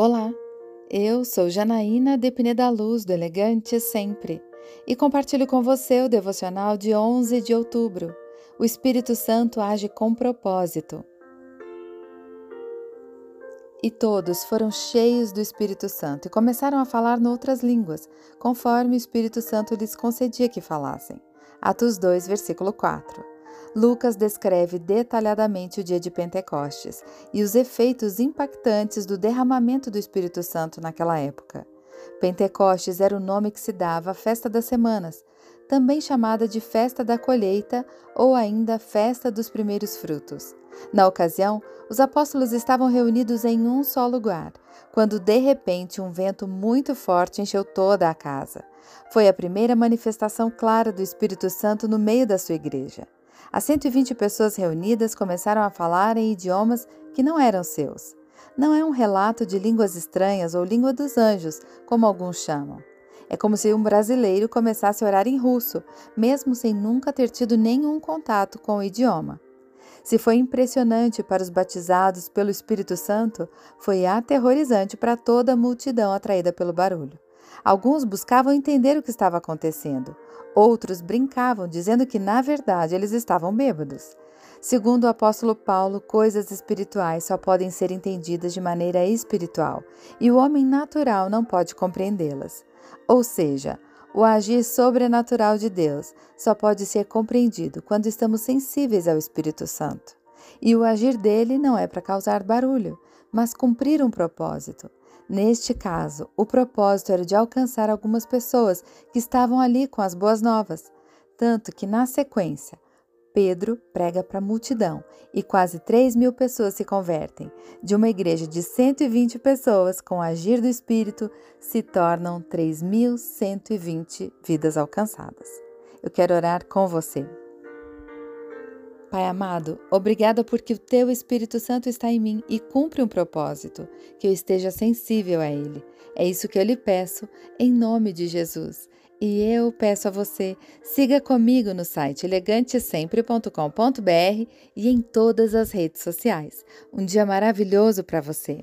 Olá, eu sou Janaína Depine da Luz do Elegante Sempre e compartilho com você o devocional de 11 de outubro. O Espírito Santo age com propósito. E todos foram cheios do Espírito Santo e começaram a falar noutras línguas, conforme o Espírito Santo lhes concedia que falassem. Atos 2, versículo 4. Lucas descreve detalhadamente o dia de Pentecostes e os efeitos impactantes do derramamento do Espírito Santo naquela época. Pentecostes era o nome que se dava à festa das semanas, também chamada de festa da colheita ou ainda festa dos primeiros frutos. Na ocasião, os apóstolos estavam reunidos em um só lugar, quando de repente um vento muito forte encheu toda a casa. Foi a primeira manifestação clara do Espírito Santo no meio da sua igreja. As 120 pessoas reunidas começaram a falar em idiomas que não eram seus. Não é um relato de línguas estranhas ou língua dos anjos, como alguns chamam. É como se um brasileiro começasse a orar em russo, mesmo sem nunca ter tido nenhum contato com o idioma. Se foi impressionante para os batizados pelo Espírito Santo, foi aterrorizante para toda a multidão atraída pelo barulho. Alguns buscavam entender o que estava acontecendo. Outros brincavam, dizendo que, na verdade, eles estavam bêbados. Segundo o apóstolo Paulo, coisas espirituais só podem ser entendidas de maneira espiritual e o homem natural não pode compreendê-las. Ou seja, o agir sobrenatural de Deus só pode ser compreendido quando estamos sensíveis ao Espírito Santo. E o agir dele não é para causar barulho, mas cumprir um propósito. Neste caso, o propósito era de alcançar algumas pessoas que estavam ali com as boas novas, tanto que, na sequência, Pedro prega para a multidão e quase 3 mil pessoas se convertem. De uma igreja de 120 pessoas, com o agir do Espírito, se tornam 3.120 vidas alcançadas. Eu quero orar com você. Pai amado, obrigada porque o teu Espírito Santo está em mim e cumpre um propósito, que eu esteja sensível a ele. É isso que eu lhe peço, em nome de Jesus. E eu peço a você, siga comigo no site elegantesempre.com.br e em todas as redes sociais. Um dia maravilhoso para você!